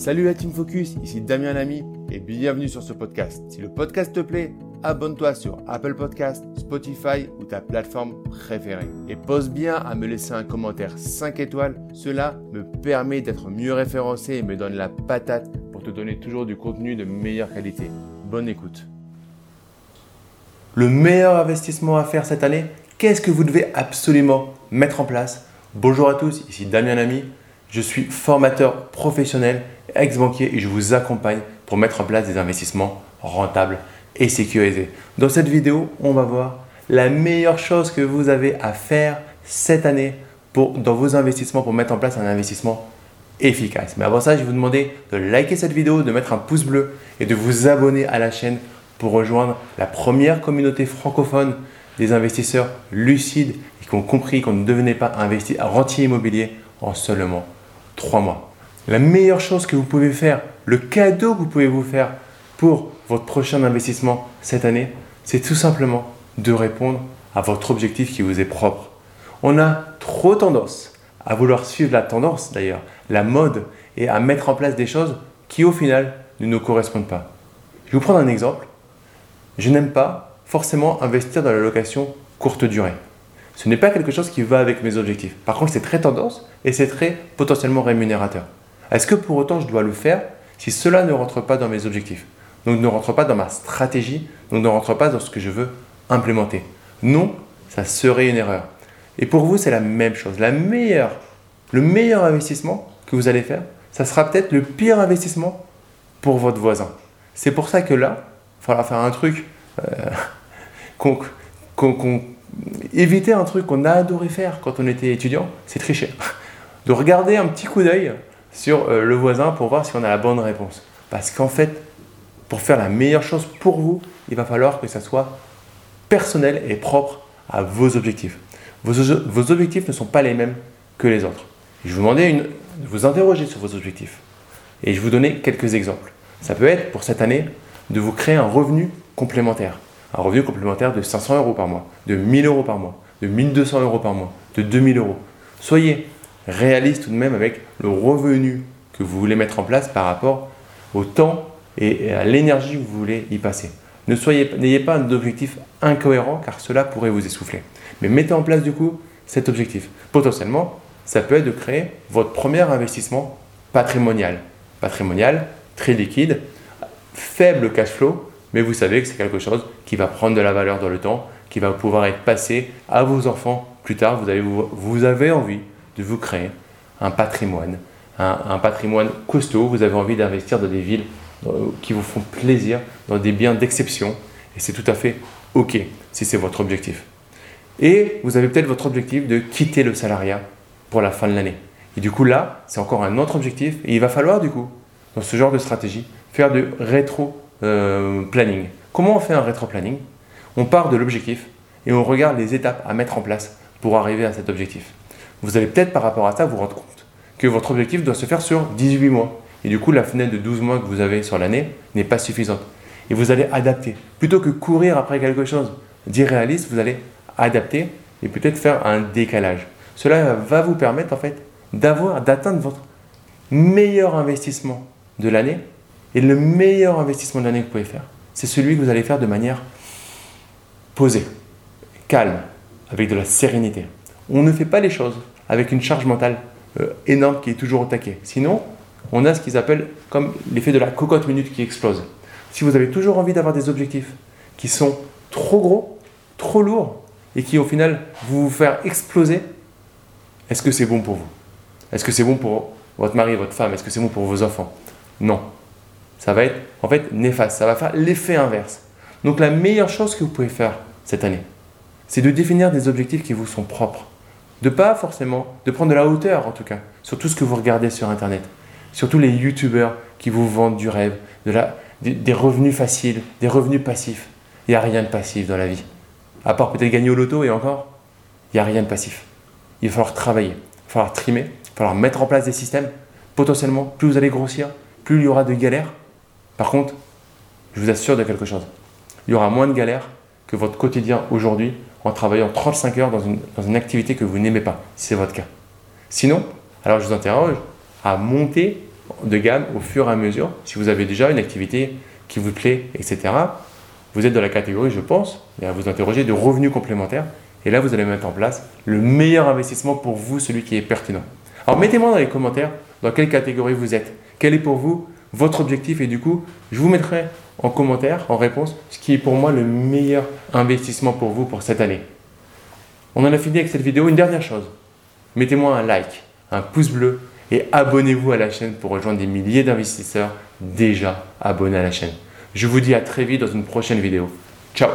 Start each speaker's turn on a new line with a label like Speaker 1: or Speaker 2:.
Speaker 1: Salut la Team Focus, ici Damien Lamy et bienvenue sur ce podcast. Si le podcast te plaît, abonne-toi sur Apple Podcast, Spotify ou ta plateforme préférée. Et pose bien à me laisser un commentaire 5 étoiles, cela me permet d'être mieux référencé et me donne la patate pour te donner toujours du contenu de meilleure qualité. Bonne écoute. Le meilleur investissement à faire cette année, qu'est-ce que vous devez absolument mettre en place? Bonjour à tous, ici Damien Lamy. Je suis formateur professionnel, ex-banquier et je vous accompagne pour mettre en place des investissements rentables et sécurisés. Dans cette vidéo, on va voir la meilleure chose que vous avez à faire cette année pour, dans vos investissements pour mettre en place un investissement efficace. Mais avant ça, je vais vous demander de liker cette vidéo, de mettre un pouce bleu et de vous abonner à la chaîne pour rejoindre la première communauté francophone des investisseurs lucides et qui ont compris qu'on ne devenait pas rentier immobilier en seulement trois mois. La meilleure chose que vous pouvez faire, le cadeau que vous pouvez vous faire pour votre prochain investissement cette année, c'est tout simplement de répondre à votre objectif qui vous est propre. On a trop tendance à vouloir suivre la tendance d'ailleurs, la mode, et à mettre en place des choses qui au final ne nous correspondent pas. Je vais vous prendre un exemple. Je n'aime pas forcément investir dans la location courte durée. Ce n'est pas quelque chose qui va avec mes objectifs. Par contre, c'est très tendance et c'est très potentiellement rémunérateur. Est-ce que pour autant je dois le faire si cela ne rentre pas dans mes objectifs? Donc ne rentre pas dans ma stratégie, donc ne rentre pas dans ce que je veux implémenter. Non, ça serait une erreur. Et pour vous, c'est la même chose. La meilleure, le meilleur investissement que vous allez faire, ça sera peut-être le pire investissement pour votre voisin. C'est pour ça que là, il faudra faire un truc euh, qu'on éviter un truc qu'on a adoré faire quand on était étudiant, c'est tricher. De regarder un petit coup d'œil sur euh, le voisin pour voir si on a la bonne réponse. Parce qu'en fait, pour faire la meilleure chose pour vous, il va falloir que ça soit personnel et propre à vos objectifs. Vos, objectifs ne sont pas les mêmes que les autres. Je vous demandais de vous interroger sur vos objectifs. Et je vous donner quelques exemples. Ça peut être pour cette année de vous créer un revenu complémentaire un revenu complémentaire de 500 euros par mois, de 1000 euros par mois, de 1200 euros par mois, de 2000 euros. Soyez réaliste tout de même avec le revenu que vous voulez mettre en place par rapport au temps et à l'énergie que vous voulez y passer. Ne soyez, n'ayez pas un objectif incohérent car cela pourrait vous essouffler. Mais mettez en place du coup cet objectif. Potentiellement, ça peut être de créer votre premier investissement patrimonial. Patrimonial, très liquide, faible cash flow, mais vous savez que c'est quelque chose qui va prendre de la valeur dans le temps, qui va pouvoir être passé à vos enfants plus tard. Vous avez, vous, avez envie de vous créer un patrimoine, un, patrimoine costaud. Vous avez envie d'investir dans des villes euh, qui vous font plaisir, dans des biens d'exception. Et c'est tout à fait OK si c'est votre objectif. Et vous avez peut-être votre objectif de quitter le salariat pour la fin de l'année. Et du coup, là, c'est encore un autre objectif. Et il va falloir, du coup, dans ce genre de stratégie, faire de rétro euh, planning. Comment on fait un rétro-planning? On part de l'objectif et on regarde les étapes à mettre en place pour arriver à cet objectif. Vous allez peut-être par rapport à ça vous rendre compte que votre objectif doit se faire sur 18 mois. Et du coup, la fenêtre de 12 mois que vous avez sur l'année n'est pas suffisante. Et vous allez adapter. Plutôt que courir après quelque chose d'irréaliste, vous allez adapter et peut-être faire un décalage. Cela va vous permettre en fait d'avoir, d'atteindre votre meilleur investissement de l'année et le meilleur investissement de l'année que vous pouvez faire, c'est celui que vous allez faire de manière posée, calme, avec de la sérénité. On ne fait pas les choses avec une charge mentale euh, énorme qui est toujours au taquet. Sinon, on a ce qu'ils appellent comme l'effet de la cocotte minute qui explose. Si vous avez toujours envie d'avoir des objectifs qui sont trop gros, trop lourds, et qui au final vous vous faire exploser, est-ce que c'est bon pour vous? Est-ce que c'est bon pour votre mari, votre femme? Est-ce que c'est bon pour vos enfants? Non ça va être en fait néfaste. Ça va faire l'effet inverse. Donc la meilleure chose que vous pouvez faire cette année, c'est de définir des objectifs qui vous sont propres. De pas forcément, de prendre de la hauteur en tout cas, sur tout ce que vous regardez sur Internet. Surtout les youtubeurs qui vous vendent du rêve, de la, des, revenus faciles, des revenus passifs. Il n'y a rien de passif dans la vie. À part peut-être gagner au loto et encore, il n'y a rien de passif. Il va falloir travailler, il va falloir trimer, il va falloir mettre en place des systèmes. Potentiellement, plus vous allez grossir, plus il y aura de galères, par contre, je vous assure de quelque chose. Il y aura moins de galères que votre quotidien aujourd'hui en travaillant 35 heures dans une, activité que vous n'aimez pas, si c'est votre cas. Sinon, alors je vous interroge à monter de gamme au fur et à mesure. Si vous avez déjà une activité qui vous plaît, etc., vous êtes dans la catégorie, je pense, et à vous interroger de revenus complémentaires. Et là, vous allez mettre en place le meilleur investissement pour vous, celui qui est pertinent. Alors, mettez-moi dans les commentaires dans quelle catégorie vous êtes. Quel est pour vous votre objectif Et du coup, je vous mettrai en commentaire, en réponse, ce qui est pour moi le meilleur investissement pour vous pour cette année. On en a fini avec cette vidéo. Une dernière chose. Mettez-moi un like, un pouce bleu et abonnez-vous à la chaîne pour rejoindre des milliers d'investisseurs déjà abonnés à la chaîne. Je vous dis à très vite dans une prochaine vidéo. Ciao